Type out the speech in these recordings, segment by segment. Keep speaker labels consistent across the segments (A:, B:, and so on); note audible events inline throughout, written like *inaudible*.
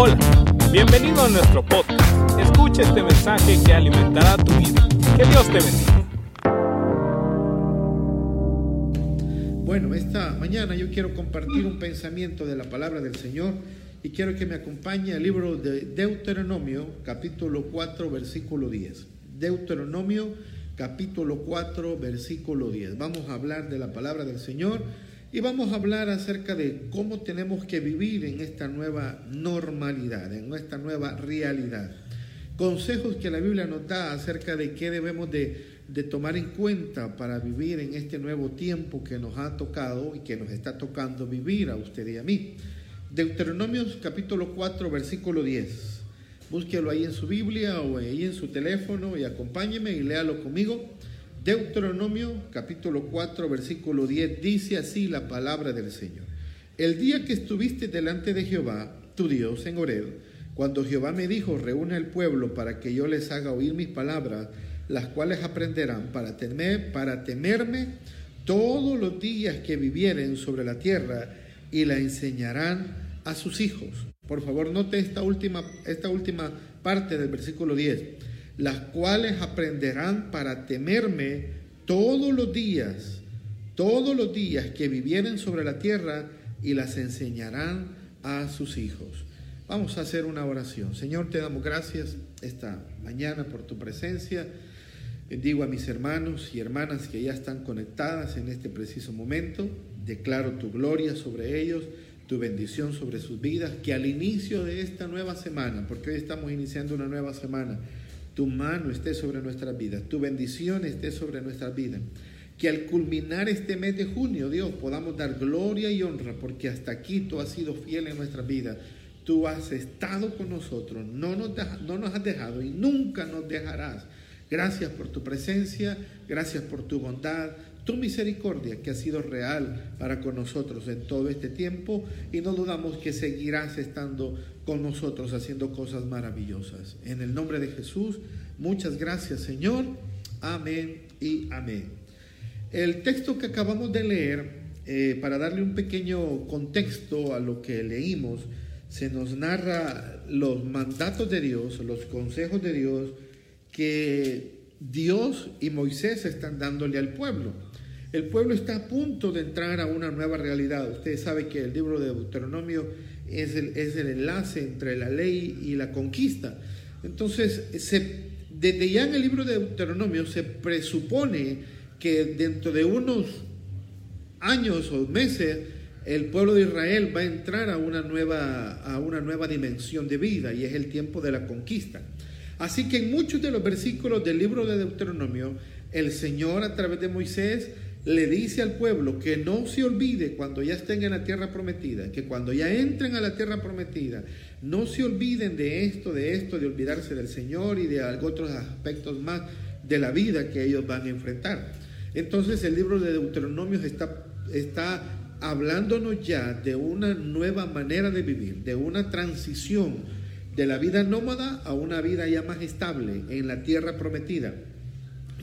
A: Hola, bienvenido a nuestro podcast. Escucha este mensaje que alimentará tu vida. Que Dios te bendiga.
B: Bueno, esta mañana yo quiero compartir un pensamiento de la palabra del Señor y quiero que me acompañe al libro de Deuteronomio, capítulo 4, versículo 10. Deuteronomio, capítulo 4, versículo 10. Vamos a hablar de la palabra del Señor y vamos a hablar acerca de cómo tenemos que vivir en esta nueva normalidad, en esta nueva realidad. Consejos que la Biblia nos da acerca de qué debemos de, tomar en cuenta para vivir en este nuevo tiempo que nos ha tocado y que nos está tocando vivir a usted y a mí. Deuteronomio capítulo 4, versículo 10. Búsquelo ahí en su Biblia o ahí en su teléfono y acompáñeme y léalo conmigo. Deuteronomio capítulo 4 versículo 10 dice así la palabra del Señor. El día que estuviste delante de Jehová, tu Dios, en Ored, cuando Jehová me dijo, reúne al pueblo para que yo les haga oír mis palabras, las cuales aprenderán para, temer, para temerme todos los días que vivieren sobre la tierra y la enseñarán a sus hijos. Por favor, note esta última, esta última parte del versículo 10 las cuales aprenderán para temerme todos los días, todos los días que vivieren sobre la tierra y las enseñarán a sus hijos. Vamos a hacer una oración. Señor, te damos gracias esta mañana por tu presencia. Bendigo a mis hermanos y hermanas que ya están conectadas en este preciso momento. Declaro tu gloria sobre ellos, tu bendición sobre sus vidas, que al inicio de esta nueva semana, porque hoy estamos iniciando una nueva semana, tu mano esté sobre nuestras vidas, tu bendición esté sobre nuestras vidas. Que al culminar este mes de junio, Dios, podamos dar gloria y honra, porque hasta aquí tú has sido fiel en nuestras vidas. Tú has estado con nosotros, no nos, no nos has dejado y nunca nos dejarás. Gracias por tu presencia, gracias por tu bondad, tu misericordia que ha sido real para con nosotros en todo este tiempo y no dudamos que seguirás estando con nosotros haciendo cosas maravillosas. En el nombre de Jesús, muchas gracias Señor. Amén y amén. El texto que acabamos de leer, eh, para darle un pequeño contexto a lo que leímos, se nos narra los mandatos de Dios, los consejos de Dios que Dios y Moisés están dándole al pueblo. El pueblo está a punto de entrar a una nueva realidad. Ustedes saben que el libro de Deuteronomio es el, es el enlace entre la ley y la conquista. Entonces, se, desde ya en el libro de Deuteronomio se presupone que dentro de unos años o meses el pueblo de Israel va a entrar a una nueva, a una nueva dimensión de vida y es el tiempo de la conquista. Así que en muchos de los versículos del libro de Deuteronomio, el Señor a través de Moisés le dice al pueblo que no se olvide cuando ya estén en la tierra prometida, que cuando ya entren a la tierra prometida, no se olviden de esto, de esto, de olvidarse del Señor y de otros aspectos más de la vida que ellos van a enfrentar. Entonces el libro de Deuteronomios está, está hablándonos ya de una nueva manera de vivir, de una transición de la vida nómada a una vida ya más estable en la tierra prometida.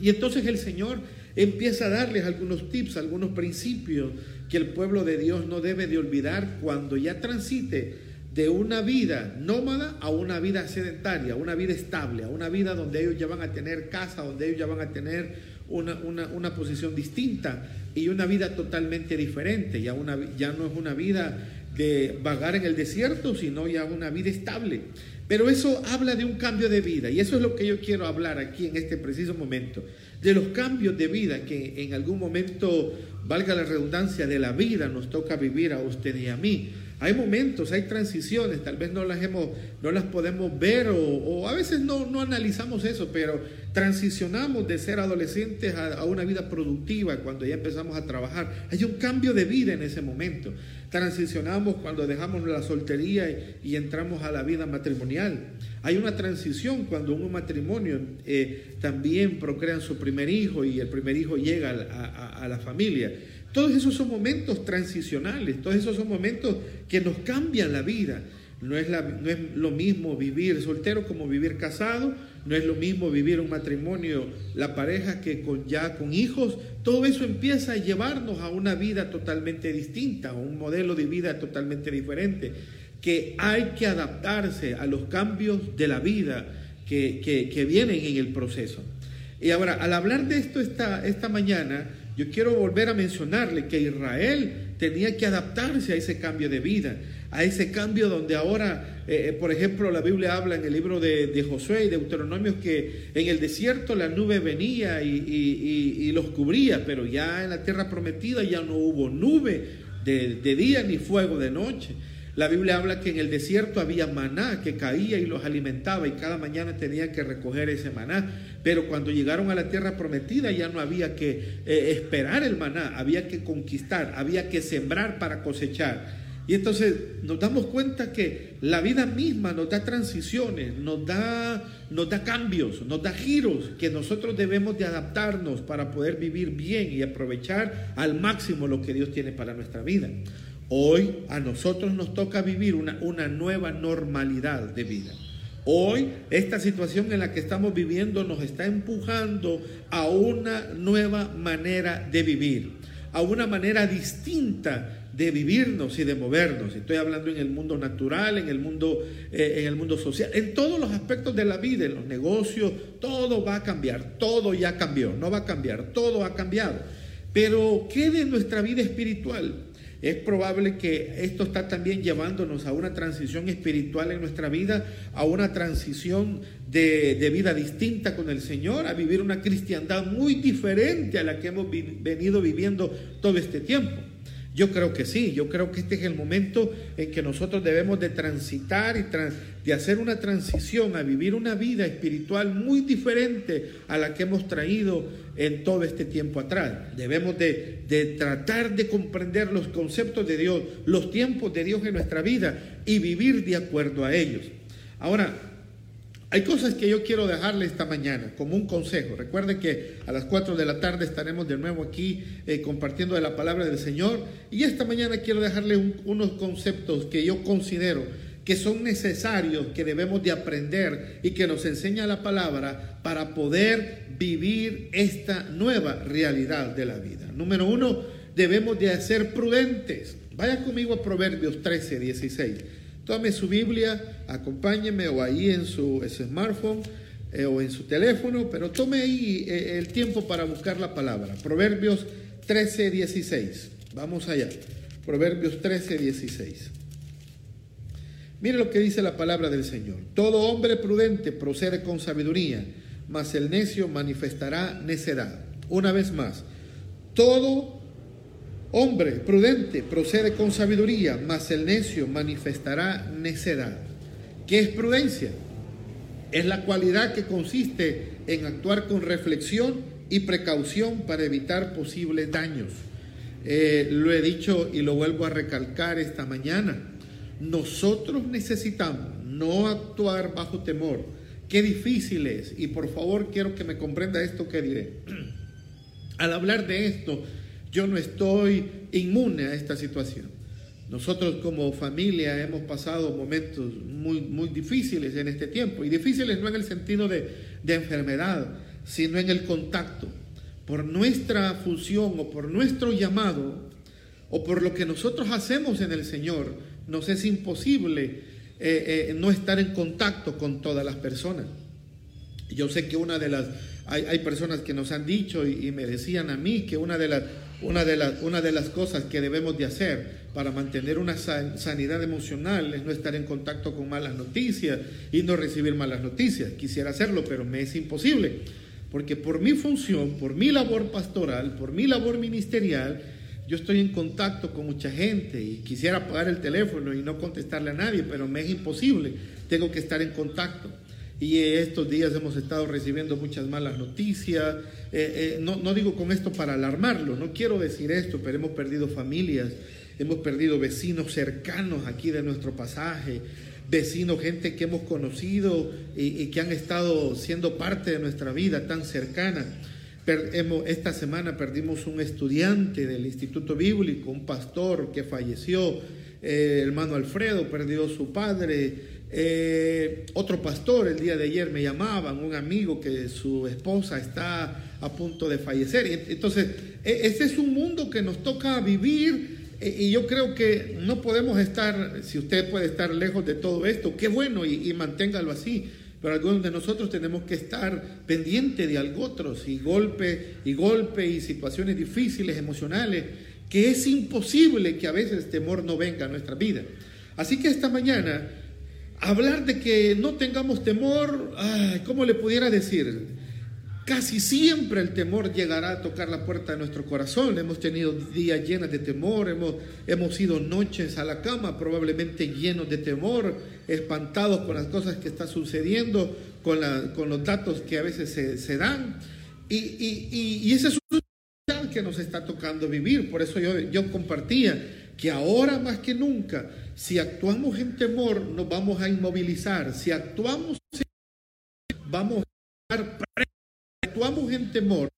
B: Y entonces el Señor empieza a darles algunos tips, algunos principios que el pueblo de Dios no debe de olvidar cuando ya transite de una vida nómada a una vida sedentaria, a una vida estable, a una vida donde ellos ya van a tener casa, donde ellos ya van a tener una, una, posición distinta y una vida totalmente diferente. Ya, una, ya no es una vida de vagar en el desierto, sino ya una vida estable. Pero eso habla de un cambio de vida y eso es lo que yo quiero hablar aquí en este preciso momento de los cambios de vida que en algún momento, valga la redundancia, de la vida nos toca vivir a usted y a mí. Hay momentos, hay transiciones, tal vez no las, hemos, no las podemos ver o, a veces no, no, analizamos eso, pero transicionamos de ser adolescentes a, una vida productiva cuando ya empezamos a trabajar. Hay un cambio de vida en ese momento. Transicionamos cuando dejamos la soltería y, entramos a la vida matrimonial. Hay una transición cuando un matrimonio eh, también procrean su primer hijo y el primer hijo llega a la familia. Todos esos son momentos transicionales, todos esos son momentos que nos cambian la vida. No es, no es, lo mismo vivir soltero como vivir casado, no es lo mismo vivir un matrimonio, la pareja que ya con hijos. Todo eso empieza a llevarnos a una vida totalmente distinta, a un modelo de vida totalmente diferente. que hay que adaptarse a los cambios de la vida que, que, vienen en el proceso. Y ahora, al hablar de esto esta, esta mañana, yo quiero volver a mencionarle que Israel tenía que adaptarse a ese cambio de vida, a ese cambio donde ahora, eh, eh, por ejemplo, la Biblia habla en el libro de, Josué y Deuteronomio que en el desierto la nube venía y, los cubría, pero ya en la tierra prometida ya no hubo nube de día ni fuego de noche. La Biblia habla que en el desierto había maná que caía y los alimentaba y cada mañana tenían que recoger ese maná. Pero cuando llegaron a la tierra prometida ya no había que eh, esperar el maná, había que conquistar, había que sembrar para cosechar. Y entonces nos damos cuenta que la vida misma nos da transiciones, nos da, nos da cambios, nos da giros que nosotros debemos de adaptarnos para poder vivir bien y aprovechar al máximo lo que Dios tiene para nuestra vida. Hoy a nosotros nos toca vivir una, una nueva normalidad de vida. Hoy esta situación en la que estamos viviendo nos está empujando a una nueva manera de vivir, a una manera distinta de vivirnos y de movernos. Estoy hablando en el mundo natural, en el mundo, eh, en el mundo social, en todos los aspectos de la vida, en los negocios, todo va a cambiar, todo ya cambió, no va a cambiar, todo ha cambiado. Pero ¿qué de nuestra vida espiritual? Es probable que esto está también llevándonos a una transición espiritual en nuestra vida, a una transición de, vida distinta con el Señor, a vivir una cristiandad muy diferente a la que hemos venido viviendo todo este tiempo. Yo creo que sí, yo creo que este es el momento en que nosotros debemos de transitar y de hacer una transición a vivir una vida espiritual muy diferente a la que hemos traído en todo este tiempo atrás. Debemos de, tratar de comprender los conceptos de Dios, los tiempos de Dios en nuestra vida y vivir de acuerdo a ellos. Ahora, hay cosas que yo quiero dejarle esta mañana como un consejo. Recuerden que a las 4 de la tarde estaremos de nuevo aquí eh, compartiendo de la palabra del Señor. Y esta mañana quiero dejarle unos conceptos que yo considero que son necesarios, que debemos de aprender y que nos enseña la palabra para poder vivir esta nueva realidad de la vida. Número uno, debemos de ser prudentes. Vaya conmigo a Proverbios 13, 16. Tome su Biblia, acompáñeme o ahí en su, smartphone eh, o en su teléfono, pero tome ahí eh, el tiempo para buscar la palabra. Proverbios 13, 16. Vamos allá. Proverbios 13, 16. Mire lo que dice la palabra del Señor. Todo hombre prudente procede con sabiduría, mas el necio manifestará necedad. Una vez más, todo Hombre prudente procede con sabiduría, mas el necio manifestará necedad. ¿Qué es prudencia? Es la cualidad que consiste en actuar con reflexión y precaución para evitar posibles daños. Eh, lo he dicho y lo vuelvo a recalcar esta mañana. Nosotros necesitamos no actuar bajo temor. Qué difícil es. Y por favor quiero que me comprenda esto que diré. *clears throat* Al hablar de esto, yo no estoy inmune a esta situación. Nosotros como familia hemos pasado momentos muy, muy difíciles en este tiempo, y difíciles no en el sentido de, de enfermedad, sino en el contacto. Por nuestra función o por nuestro llamado, o por lo que nosotros hacemos en el Señor, nos es imposible eh, eh, no estar en contacto con todas las personas. Yo sé que una de las, hay, personas que nos han dicho y, me decían a mí que una de las una de, las, una de las cosas que debemos de hacer para mantener una sanidad emocional es no estar en contacto con malas noticias y no recibir malas noticias. Quisiera hacerlo, pero me es imposible. Porque por mi función, por mi labor pastoral, por mi labor ministerial, yo estoy en contacto con mucha gente y quisiera apagar el teléfono y no contestarle a nadie, pero me es imposible. Tengo que estar en contacto. Y estos días hemos estado recibiendo muchas malas noticias. Eh, eh, no, digo con esto para alarmarlo, no quiero decir esto, pero hemos perdido familias, hemos perdido vecinos cercanos aquí de nuestro pasaje, vecinos, gente que hemos conocido y, que han estado siendo parte de nuestra vida tan cercana. esta semana perdimos un estudiante del Instituto Bíblico, un pastor que falleció, eh, hermano Alfredo perdió su padre. Eh, otro pastor el día de ayer me llamaban, un amigo que su esposa está a punto de fallecer. Entonces, e, ese es un mundo que nos toca vivir Eh, y yo creo que no podemos estar, si usted puede estar lejos de todo esto, qué bueno y, y manténgalo así. Pero algunos de nosotros tenemos que estar pendiente de algo otros y golpe y golpe y situaciones difíciles, emocionales, que es imposible que a veces temor no venga a nuestra vida. Así que esta mañana, hablar de que no tengamos temor, ay, ¿cómo le pudiera decir? Casi siempre el temor llegará a tocar la puerta de nuestro corazón. Hemos tenido días llenos de temor, hemos, hemos ido noches a la cama probablemente llenos de temor, espantados con las cosas que están sucediendo, con, la, con los datos que a veces se, dan. Y, y, y, y ese es un que nos está tocando vivir. Por eso yo, yo compartía que ahora más que nunca, si actuamos en temor, nos vamos a inmovilizar. Si actuamos en vamos a estar actuamos en temor,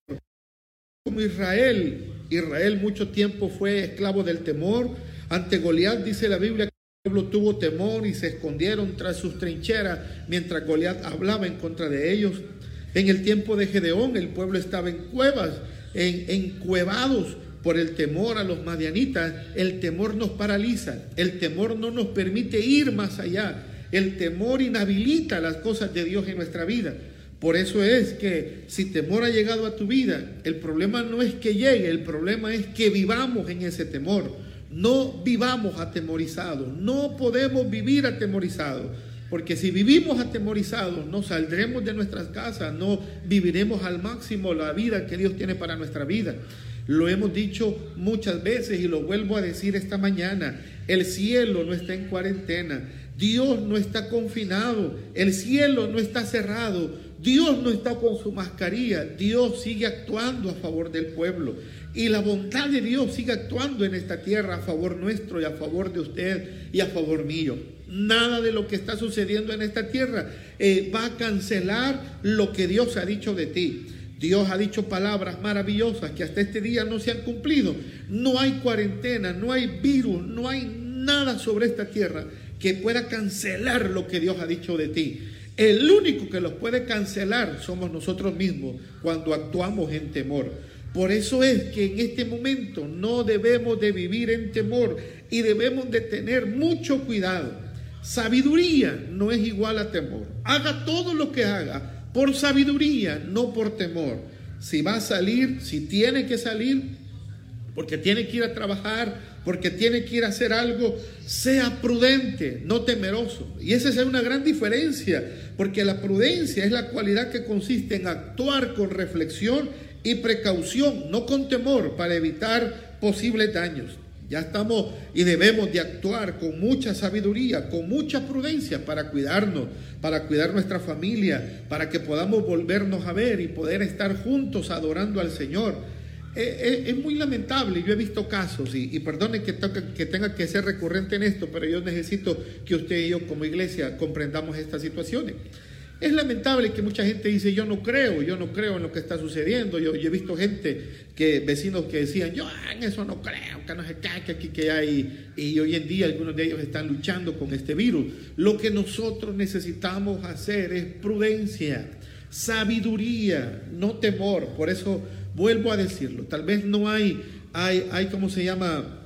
B: como Israel, Israel mucho tiempo fue esclavo del temor. Ante Goliat dice la Biblia que el pueblo tuvo temor y se escondieron tras sus trincheras mientras Goliat hablaba en contra de ellos. En el tiempo de Gedeón el pueblo estaba en cuevas, en, encuevados por el temor a los madianitas. El temor nos paraliza, el temor no nos permite ir más allá. El temor inhabilita las cosas de Dios en nuestra vida. Por eso es que si temor ha llegado a tu vida, el problema no es que llegue, el problema es que vivamos en ese temor. No vivamos atemorizados, no podemos vivir atemorizados, porque si vivimos atemorizados no saldremos de nuestras casas, no viviremos al máximo la vida que Dios tiene para nuestra vida. Lo hemos dicho muchas veces y lo vuelvo a decir esta mañana, el cielo no está en cuarentena, Dios no está confinado, el cielo no está cerrado, Dios no está con su mascarilla, Dios sigue actuando a favor del pueblo. Y la bondad de Dios sigue actuando en esta tierra a favor nuestro y a favor de usted y a favor mío. Nada de lo que está sucediendo en esta tierra eh, va a cancelar lo que Dios ha dicho de ti. Dios ha dicho palabras maravillosas que hasta este día no se han cumplido. No hay cuarentena, no hay virus, no hay nada sobre esta tierra que pueda cancelar lo que Dios ha dicho de ti. El único que los puede cancelar somos nosotros mismos cuando actuamos en temor. Por eso es que en este momento no debemos de vivir en temor y debemos de tener mucho cuidado. Sabiduría no es igual a temor. Haga todo lo que haga por sabiduría, no por temor. Si va a salir, si tiene que salir, porque tiene que ir a trabajar, porque tiene que ir a hacer algo, sea prudente, no temeroso. Y esa es una gran diferencia, porque la prudencia es la cualidad que consiste en actuar con reflexión y precaución, no con temor, para evitar posibles daños. Ya estamos y debemos de actuar con mucha sabiduría, con mucha prudencia para cuidarnos, para cuidar nuestra familia, para que podamos volvernos a ver y poder estar juntos adorando al Señor es, muy lamentable. Yo he visto casos, y, y perdone que, que tenga que ser recurrente en esto, pero yo necesito que usted y yo como iglesia comprendamos estas situaciones. Es lamentable que mucha gente dice, yo no creo, yo no creo en lo que está sucediendo. Yo, he visto gente, que vecinos que decían, yo en eso no creo, que no se que aquí que hay. Y hoy en día algunos de ellos están luchando con este virus. Lo que nosotros necesitamos hacer es prudencia, sabiduría, no temor. Por eso Vuelvo a decirlo, tal vez no hay, hay, hay ¿cómo se llama?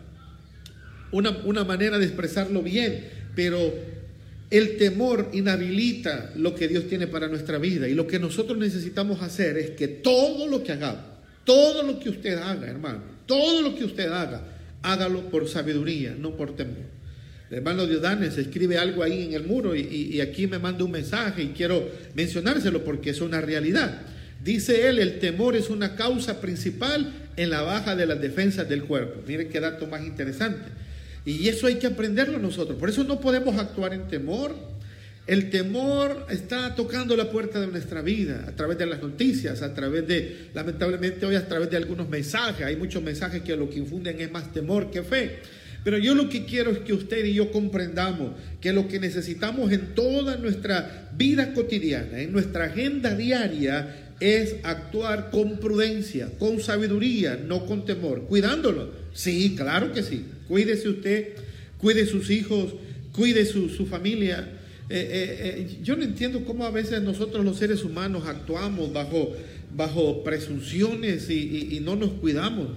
B: Una, una manera de expresarlo bien, pero el temor inhabilita lo que Dios tiene para nuestra vida. Y lo que nosotros necesitamos hacer es que todo lo que hagamos, todo lo que usted haga, hermano, todo lo que usted haga, hágalo por sabiduría, no por temor. El hermano Diodanes escribe algo ahí en el muro y, y aquí me manda un mensaje y quiero mencionárselo porque es una realidad. Dice él, el temor es una causa principal en la baja de las defensas del cuerpo. Miren qué dato más interesante. Y eso hay que aprenderlo nosotros. Por eso no podemos actuar en temor. El temor está tocando la puerta de nuestra vida a través de las noticias, a través de, lamentablemente hoy a través de algunos mensajes. Hay muchos mensajes que lo que infunden es más temor que fe. Pero yo lo que quiero es que usted y yo comprendamos que lo que necesitamos en toda nuestra vida cotidiana, en nuestra agenda diaria, es actuar con prudencia, con sabiduría, no con temor, cuidándolo. Sí, claro que sí. Cuídese usted, cuide sus hijos, cuide su, familia. Eh, eh, eh, yo no entiendo cómo a veces nosotros los seres humanos actuamos bajo, bajo presunciones y, y no nos cuidamos.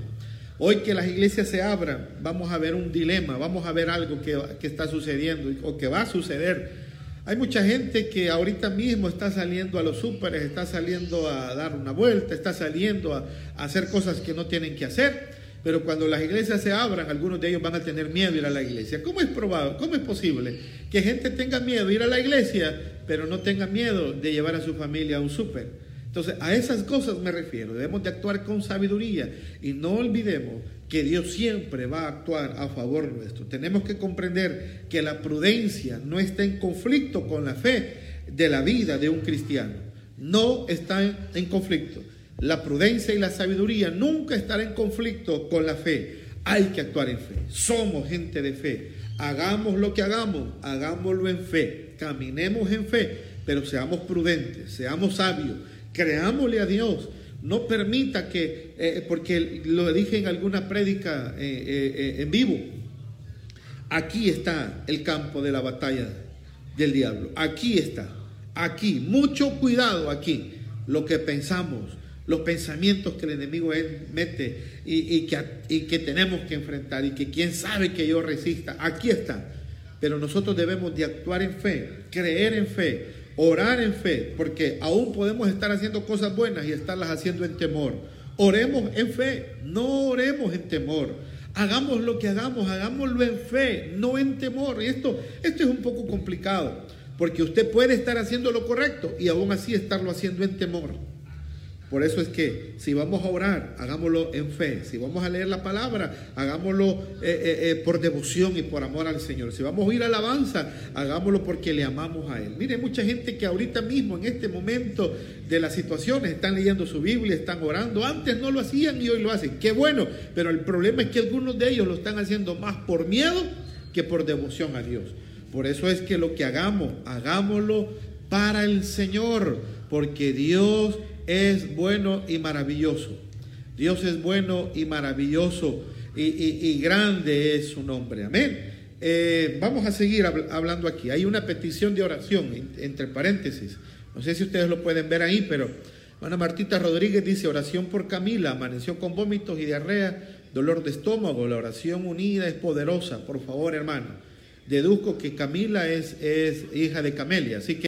B: Hoy que las iglesias se abran, vamos a ver un dilema, vamos a ver algo que, que está sucediendo o que va a suceder hay mucha gente que ahorita mismo está saliendo a los súperes, está saliendo a dar una vuelta, está saliendo a, hacer cosas que no tienen que hacer, pero cuando las iglesias se abran, algunos de ellos van a tener miedo de ir a la iglesia. ¿Cómo es probable, cómo es posible que gente tenga miedo de ir a la iglesia, pero no tenga miedo de llevar a su familia a un súper? Entonces, a esas cosas me refiero. Debemos de actuar con sabiduría y no olvidemos que Dios siempre va a actuar a favor nuestro. Tenemos que comprender que la prudencia no está en conflicto con la fe de la vida de un cristiano. No está en conflicto. La prudencia y la sabiduría nunca estarán en conflicto con la fe. Hay que actuar en fe. Somos gente de fe. Hagamos lo que hagamos, hagámoslo en fe. Caminemos en fe, pero seamos prudentes, seamos sabios. Creámosle a Dios no permita que, eh, porque lo dije en alguna prédica eh, eh, en vivo, aquí está el campo de la batalla del diablo, aquí está, aquí, mucho cuidado aquí, lo que pensamos, los pensamientos que el enemigo mete y, que, y que tenemos que enfrentar y que quién sabe que yo resista, aquí está. Pero nosotros debemos de actuar en fe, creer en fe, Orar en fe, porque aún podemos estar haciendo cosas buenas y estarlas haciendo en temor. Oremos en fe, no oremos en temor. Hagamos lo que hagamos, hagámoslo en fe, no en temor. Y esto, esto es un poco complicado, porque usted puede estar haciendo lo correcto y aún así estarlo haciendo en temor. Por eso es que si vamos a orar, hagámoslo en fe. Si vamos a leer la palabra, hagámoslo eh, eh, eh, por devoción y por amor al Señor. Si vamos a ir alabanza, hagámoslo porque le amamos a Él. Mire, mucha gente que ahorita mismo, en este momento de las situaciones, están leyendo su Biblia, están orando. Antes no lo hacían y hoy lo hacen. Qué bueno, pero el problema es que algunos de ellos lo están haciendo más por miedo que por devoción a Dios. Por eso es que lo que hagamos, hagámoslo para el Señor, porque Dios es bueno y maravilloso. Dios es bueno y maravilloso y, grande es su nombre. Amén. Eh, vamos a seguir hablando aquí. Hay una petición de oración, entre paréntesis. No sé si ustedes lo pueden ver ahí, pero Ana Martita Rodríguez dice, oración por Camila, amaneció con vómitos y diarrea, dolor de estómago. La oración unida es poderosa. Por favor, hermano. Deduzco que Camila es, es hija de Camelia, así que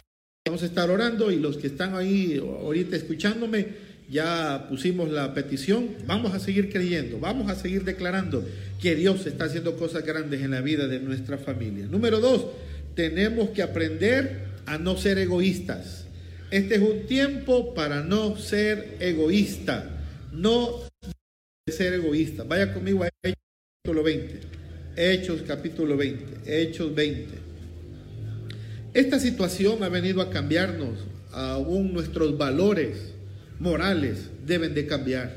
B: A estar orando y los que están ahí ahorita escuchándome, ya pusimos la petición, vamos a seguir creyendo, vamos a seguir declarando que Dios está haciendo cosas grandes en la vida de nuestra familia. Número dos, tenemos que aprender a no ser egoístas. Este es un tiempo para no ser egoísta, no ser egoísta. Vaya conmigo a Hechos capítulo 20. Hechos capítulo 20. Hechos 20. Esta situación ha venido a cambiarnos, aún nuestros valores morales deben de cambiar.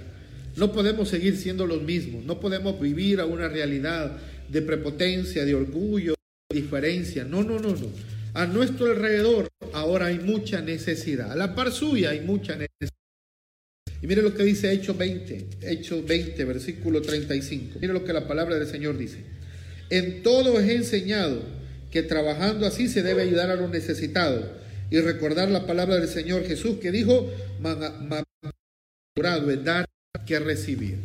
B: No podemos seguir siendo los mismos, no podemos vivir a una realidad de prepotencia, de orgullo, de diferencia. No, no, no, no. A nuestro alrededor ahora hay mucha necesidad. A la par suya hay mucha necesidad. Y mire lo que dice Hechos 20, Hechos 20, versículo 35. Mire lo que la palabra del Señor dice. En todo es enseñado que trabajando así se debe ayudar a los necesitados y recordar la palabra del Señor Jesús que dijo, manado es dar que recibir.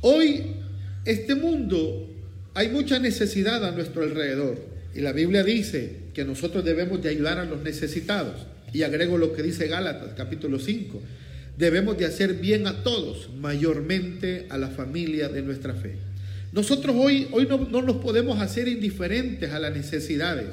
B: Hoy, este mundo, hay mucha necesidad a nuestro alrededor y la Biblia dice que nosotros debemos de ayudar a los necesitados. Y agrego lo que dice Gálatas capítulo 5. Debemos de hacer bien a todos, mayormente a la familia de nuestra fe. Nosotros hoy, hoy no, no nos podemos hacer indiferentes a las necesidades.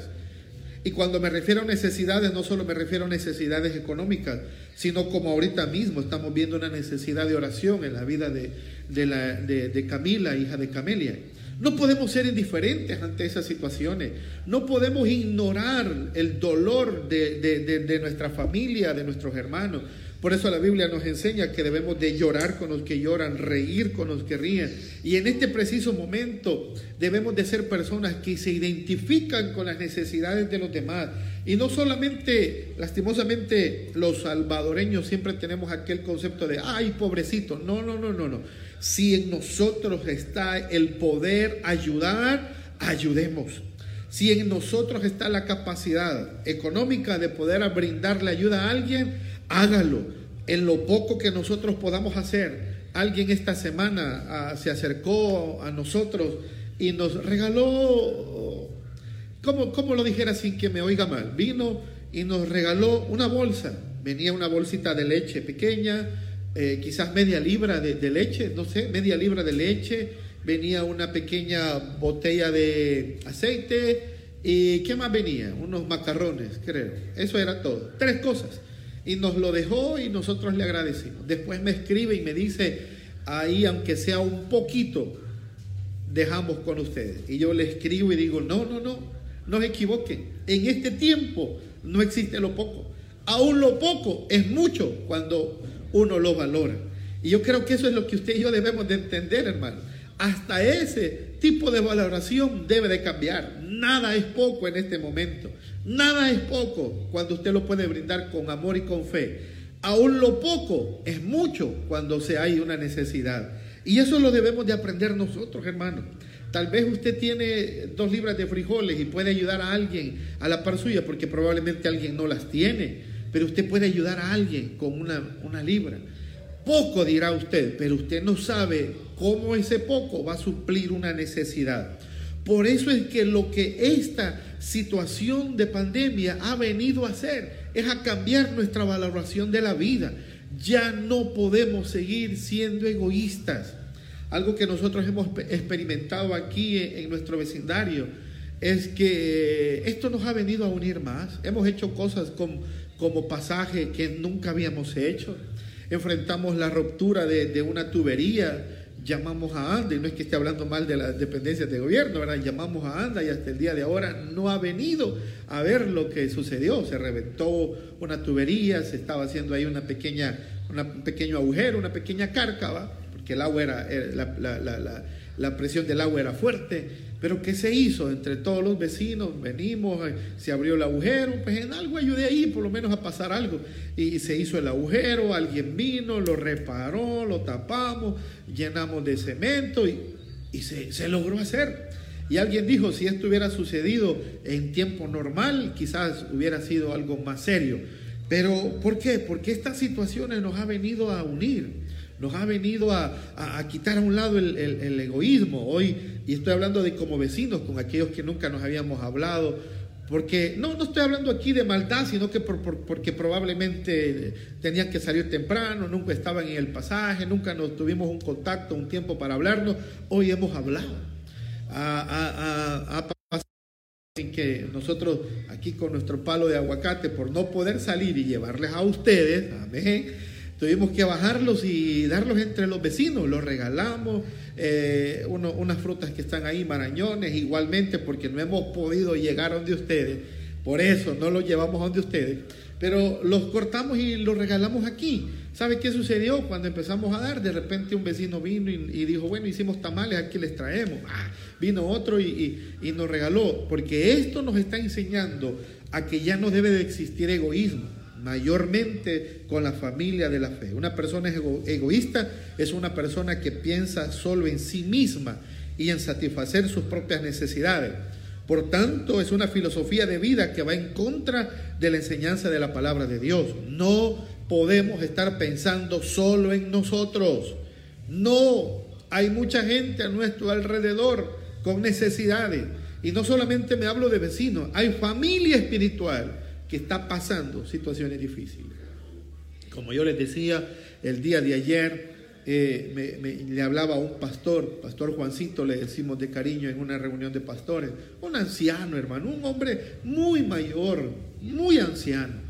B: Y cuando me refiero a necesidades, no solo me refiero a necesidades económicas, sino como ahorita mismo estamos viendo una necesidad de oración en la vida de, de, la, de, Camila, hija de Camelia. No podemos ser indiferentes ante esas situaciones. No podemos ignorar el dolor de, de nuestra familia, de nuestros hermanos. Por eso la Biblia nos enseña que debemos de llorar con los que lloran, reír con los que ríen. Y en este preciso momento debemos de ser personas que se identifican con las necesidades de los demás. Y no solamente, lastimosamente, los salvadoreños siempre tenemos aquel concepto de, ay, pobrecito. No, no, no, no, no. Si en nosotros está el poder ayudar, ayudemos. Si en nosotros está la capacidad económica de poder brindarle ayuda a alguien, hágalo en lo poco que nosotros podamos hacer. alguien esta semana ah, se acercó a nosotros y nos regaló, ¿cómo, ¿cómo, lo dijera sin que me oiga mal? Vino y nos regaló una bolsa. Venía una bolsita de leche pequeña, eh, quizás media libra de, de, leche, no sé, media libra de leche. Venía una pequeña botella de aceite. ¿Y qué más venía? Unos macarrones, creo. Eso era todo. Tres cosas. Y nos lo dejó y nosotros le agradecimos. Después me escribe y me dice, ahí aunque sea un poquito, dejamos con ustedes. Y yo le escribo y digo, no, no, no, no se equivoquen. En este tiempo no existe lo poco. Aún lo poco es mucho cuando uno lo valora. Y yo creo que eso es lo que usted y yo debemos de entender, hermano. Hasta ese tipo de valoración debe de cambiar. Nada es poco en este momento. Nada es poco cuando usted lo puede brindar con amor y con fe. Aún lo poco es mucho cuando se hay una necesidad. Y eso lo debemos de aprender nosotros, hermanos. Tal vez usted tiene dos libras de frijoles y puede ayudar a alguien a la par suya, porque probablemente alguien no las tiene, pero usted puede ayudar a alguien con una, una libra. Poco dirá usted, pero usted no sabe cómo ese poco va a suplir una necesidad. Por eso es que lo que esta situación de pandemia ha venido a hacer es a cambiar nuestra valoración de la vida. Ya no podemos seguir siendo egoístas. Algo que nosotros hemos experimentado aquí en nuestro vecindario es que esto nos ha venido a unir más. Hemos hecho cosas como, como pasaje que nunca habíamos hecho. Enfrentamos la ruptura de, de una tubería llamamos a ANDA, y no es que esté hablando mal de las dependencias de gobierno, ¿verdad? Llamamos a ANDA y hasta el día de ahora no ha venido a ver lo que sucedió. Se reventó una tubería, se estaba haciendo ahí una pequeña, un pequeño agujero, una pequeña cárcava, porque el agua era, la, presión del agua era fuerte. Pero ¿qué se hizo? Entre todos los vecinos venimos, eh, se abrió el agujero, pues en algo ayudé ahí, por lo menos a pasar algo. Y se hizo el agujero, alguien vino, lo reparó, lo tapamos, llenamos de cemento y, y se, se logró hacer. Y alguien dijo, si esto hubiera sucedido en tiempo normal, quizás hubiera sido algo más serio. Pero ¿por qué? Porque estas situaciones nos ha venido a unir nos ha venido a, a, quitar a un lado el, el, egoísmo. Hoy, y estoy hablando de como vecinos, con aquellos que nunca nos habíamos hablado, porque no, no estoy hablando aquí de maldad, sino que por, por, porque probablemente tenían que salir temprano, nunca estaban en el pasaje, nunca nos tuvimos un contacto, un tiempo para hablarnos. Hoy hemos hablado. A, en que nosotros aquí con nuestro palo de aguacate, por no poder salir y llevarles a ustedes, amén Tuvimos que bajarlos y darlos entre los vecinos, los regalamos, eh, unas frutas que están ahí, marañones, igualmente porque no hemos podido llegar a donde ustedes, por eso no los llevamos a donde ustedes, pero los cortamos y los regalamos aquí. ¿Sabe qué sucedió? Cuando empezamos a dar, de repente un vecino vino y, dijo, bueno, hicimos tamales, aquí les traemos. Ah, vino otro y, y, y nos regaló, porque esto nos está enseñando a que ya no debe de existir egoísmo mayormente con la familia de la fe. Una persona egoísta es una persona que piensa solo en sí misma y en satisfacer sus propias necesidades. Por tanto, es una filosofía de vida que va en contra de la enseñanza de la palabra de Dios. No podemos estar pensando solo en nosotros. No, hay mucha gente a nuestro alrededor con necesidades. Y no solamente me hablo de vecinos, hay familia espiritual que está pasando situaciones difíciles. Como yo les decía, el día de ayer eh, me, le hablaba a un pastor, pastor Juancito, le decimos de cariño en una reunión de pastores, un anciano hermano, un hombre muy mayor, muy anciano.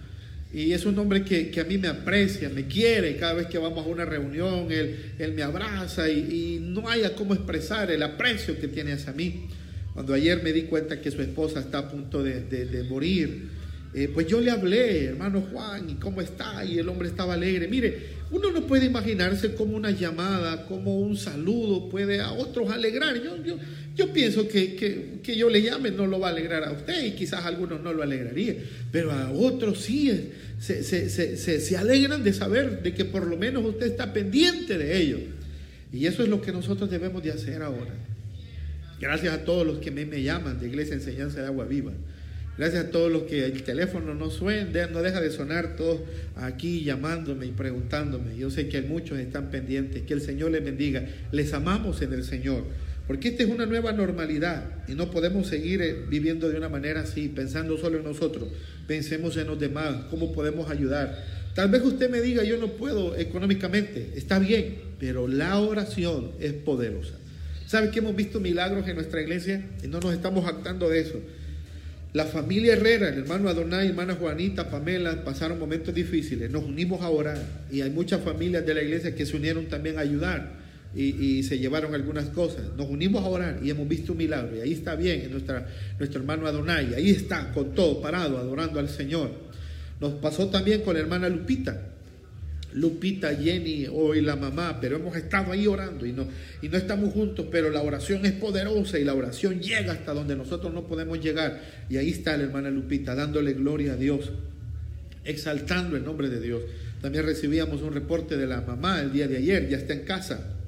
B: Y es un hombre que, que, a mí me aprecia, me quiere, cada vez que vamos a una reunión, él, él me abraza y, y, no haya cómo expresar el aprecio que tiene hacia mí. Cuando ayer me di cuenta que su esposa está a punto de, de, de morir, eh, pues yo le hablé, hermano Juan, ¿y cómo está? Y el hombre estaba alegre. Mire, uno no puede imaginarse cómo una llamada, como un saludo puede a otros alegrar. Yo, yo, yo pienso que, que, que, yo le llame no lo va a alegrar a usted y quizás a algunos no lo alegraría, pero a otros sí se, se, se, se alegran de saber de que por lo menos usted está pendiente de ellos. Y eso es lo que nosotros debemos de hacer ahora. Gracias a todos los que me, me llaman de Iglesia Enseñanza de Agua Viva. Gracias a todos los que el teléfono no suena, no deja de sonar, todos aquí llamándome y preguntándome. Yo sé que muchos están pendientes, que el Señor les bendiga. Les amamos en el Señor, porque esta es una nueva normalidad y no podemos seguir eh, viviendo de una manera así, pensando solo en nosotros. Pensemos en los demás, cómo podemos ayudar. Tal vez usted me diga, yo no puedo económicamente, está bien, pero la oración es poderosa. ¿Sabe que hemos visto milagros en nuestra iglesia? Y no nos estamos actando de eso. La familia Herrera, el hermano Adonai, hermana Juanita, Pamela, pasaron momentos difíciles. Nos unimos a orar y hay muchas familias de la iglesia que se unieron también a ayudar y, se llevaron algunas cosas. Nos unimos a orar y hemos visto un milagro. Y ahí está bien nuestra, nuestro hermano Adonai. Ahí está con todo parado, adorando al Señor. Nos pasó también con la hermana Lupita. Lupita, Jenny, hoy la mamá, pero hemos estado ahí orando y no, y no estamos juntos, pero la oración es poderosa y la oración llega hasta donde nosotros no podemos llegar. Y ahí está la hermana Lupita, dándole gloria a Dios, exaltando el nombre de Dios. También recibíamos un reporte de la mamá el día de ayer, ya está en casa.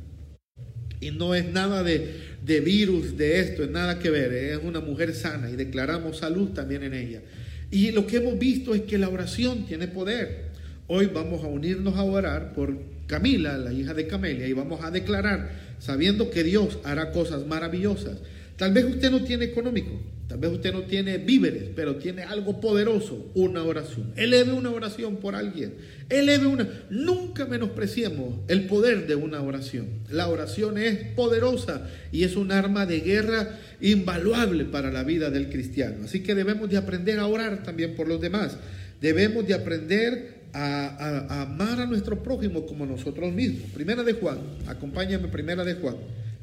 B: Y no es nada de, de virus, de esto, es nada que ver, es una mujer sana y declaramos salud también en ella. Y lo que hemos visto es que la oración tiene poder. Hoy vamos a unirnos a orar por Camila, la hija de Camelia, y vamos a declarar, sabiendo que Dios hará cosas maravillosas. Tal vez usted no tiene económico, tal vez usted no tiene víveres, pero tiene algo poderoso, una oración. Eleve una oración por alguien. Eleve una. Nunca menospreciemos el poder de una oración. La oración es poderosa y es un arma de guerra invaluable para la vida del cristiano. Así que debemos de aprender a orar también por los demás. Debemos de aprender a, amar a nuestro prójimo como nosotros mismos. Primera de Juan, acompáñame, primera de Juan,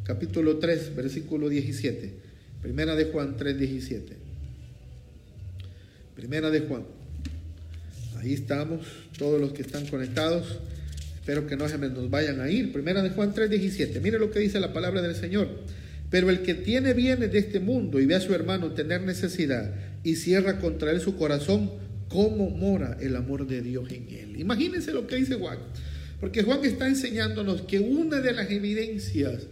B: capítulo 3, versículo 17. Primera de Juan 3, 17. Primera de Juan. Ahí estamos, todos los que están conectados. Espero que no se nos vayan a ir. Primera de Juan 3, 17. Mire lo que dice la palabra del Señor. Pero el que tiene bienes de este mundo y ve a su hermano tener necesidad y cierra contra él su corazón, cómo mora el amor de Dios en él. Imagínense lo que dice Juan, porque Juan está enseñándonos que una de las evidencias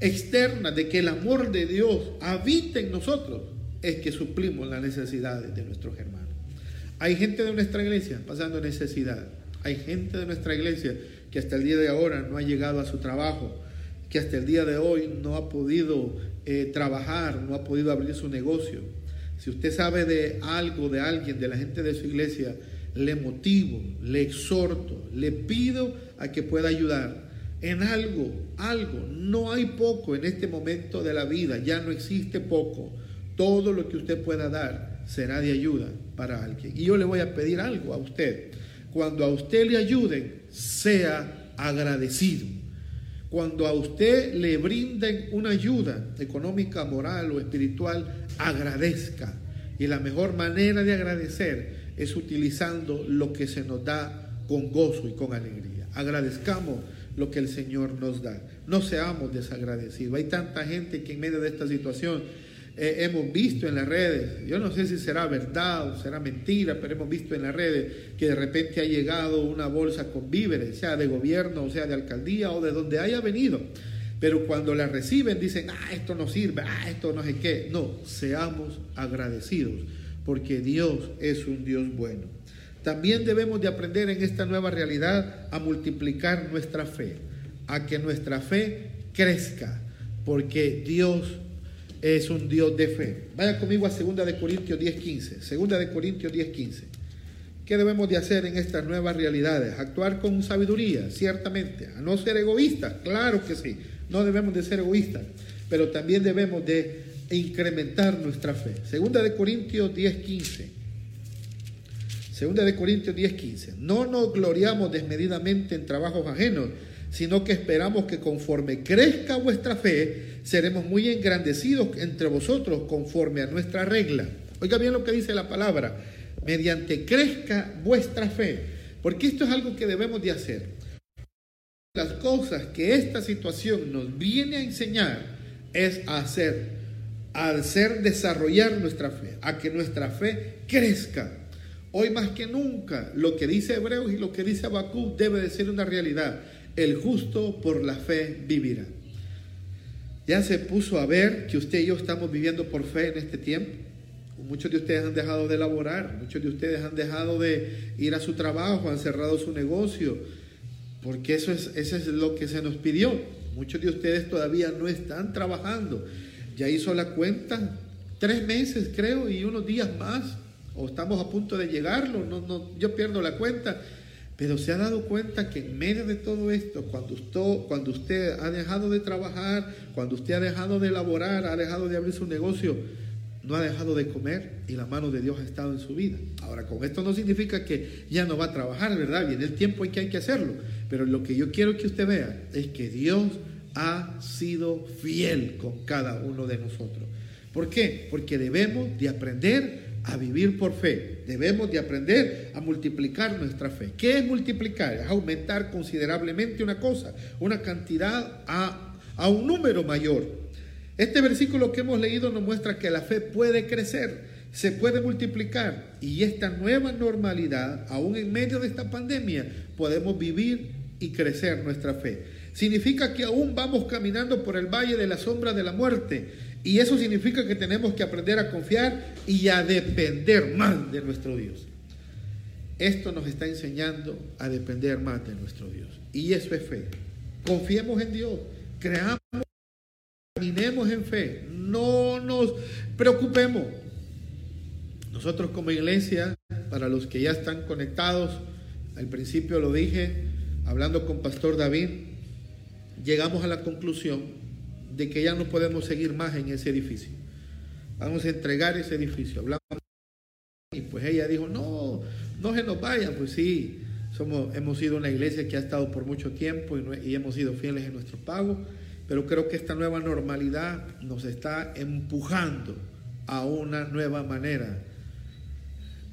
B: externas de que el amor de Dios habita en nosotros es que suplimos las necesidades de nuestros hermanos. Hay gente de nuestra iglesia pasando necesidad. Hay gente de nuestra iglesia que hasta el día de ahora no ha llegado a su trabajo, que hasta el día de hoy no ha podido eh, trabajar, no ha podido abrir su negocio si usted sabe de algo, de alguien, de la gente de su iglesia, le motivo, le exhorto, le pido a que pueda ayudar en algo, algo. No hay poco en este momento de la vida, ya no existe poco. Todo lo que usted pueda dar será de ayuda para alguien. Y yo le voy a pedir algo a usted. Cuando a usted le ayuden, sea agradecido. Cuando a usted le brinden una ayuda económica, moral o espiritual, agradezca. Y la mejor manera de agradecer es utilizando lo que se nos da con gozo y con alegría. Agradezcamos lo que el Señor nos da. No seamos desagradecidos. Hay tanta gente que en medio de esta situación eh, hemos visto en las redes, yo no sé si será verdad o será mentira, pero hemos visto en las redes que de repente ha llegado una bolsa con víveres, sea de gobierno, o sea de alcaldía o de donde haya venido. Pero cuando la reciben dicen, ah, esto no sirve, ah, esto no sé qué. No, seamos agradecidos, porque Dios es un Dios bueno. También debemos de aprender en esta nueva realidad a multiplicar nuestra fe, a que nuestra fe crezca, porque Dios es un Dios de fe. Vaya conmigo a 2 de Corintios 10:15. 2 de Corintios 10:15. ¿Qué debemos de hacer en estas nuevas realidades? Actuar con sabiduría, ciertamente. A no ser egoístas, claro que sí. No debemos de ser egoístas, pero también debemos de incrementar nuestra fe. 2 de Corintios 10:15. 2 de Corintios 10:15. No nos gloriamos desmedidamente en trabajos ajenos, sino que esperamos que conforme crezca vuestra fe, seremos muy engrandecidos entre vosotros conforme a nuestra regla. Oiga bien lo que dice la palabra, mediante crezca vuestra fe, porque esto es algo que debemos de hacer. Las cosas que esta situación nos viene a enseñar es hacer, a hacer desarrollar nuestra fe, a que nuestra fe crezca. Hoy más que nunca, lo que dice Hebreos y lo que dice Habacuc debe de ser una realidad. El justo por la fe vivirá. ¿Ya se puso a ver que usted y yo estamos viviendo por fe en este tiempo? Muchos de ustedes han dejado de laborar, muchos de ustedes han dejado de ir a su trabajo, han cerrado su negocio, porque eso es, eso es lo que se nos pidió. Muchos de ustedes todavía no están trabajando. Ya hizo la cuenta, tres meses creo y unos días más, o estamos a punto de llegarlo, no, no, yo pierdo la cuenta. Pero se ha dado cuenta que en medio de todo esto, cuando usted, cuando usted ha dejado de trabajar, cuando usted ha dejado de elaborar, ha dejado de abrir su negocio, no ha dejado de comer y la mano de Dios ha estado en su vida. Ahora, con esto no significa que ya no va a trabajar, ¿verdad? Viene el tiempo en que hay que hacerlo. Pero lo que yo quiero que usted vea es que Dios ha sido fiel con cada uno de nosotros. ¿Por qué? Porque debemos de aprender a vivir por fe. Debemos de aprender a multiplicar nuestra fe. ¿Qué es multiplicar? Es aumentar considerablemente una cosa, una cantidad a, a un número mayor. Este versículo que hemos leído nos muestra que la fe puede crecer, se puede multiplicar y esta nueva normalidad, aún en medio de esta pandemia, podemos vivir y crecer nuestra fe. Significa que aún vamos caminando por el valle de la sombra de la muerte y eso significa que tenemos que aprender a confiar y a depender más de nuestro Dios. Esto nos está enseñando a depender más de nuestro Dios. Y eso es fe. Confiemos en Dios, creamos, caminemos en fe, no nos preocupemos. Nosotros como iglesia, para los que ya están conectados, al principio lo dije, hablando con Pastor David, llegamos a la conclusión de que ya no podemos seguir más en ese edificio. Vamos a entregar ese edificio. Hablamos y pues ella dijo, no, no se nos vaya. Pues sí, somos, hemos sido una iglesia que ha estado por mucho tiempo y, y hemos sido fieles en nuestro pago, pero creo que esta nueva normalidad nos está empujando a una nueva manera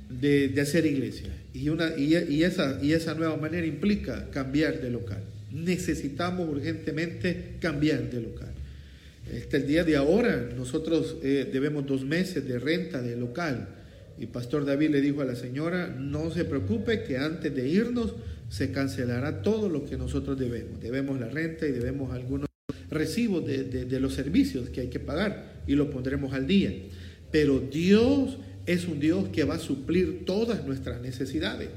B: de, de hacer iglesia. Y, una, y, esa, y esa nueva manera implica cambiar de local. Necesitamos urgentemente cambiar de local. Este, el día de ahora nosotros eh, debemos dos meses de renta de local. Y Pastor David le dijo a la señora, no se preocupe que antes de irnos se cancelará todo lo que nosotros debemos. Debemos la renta y debemos algunos recibos de, los servicios que hay que pagar y lo pondremos al día. Pero Dios es un Dios que va a suplir todas nuestras necesidades.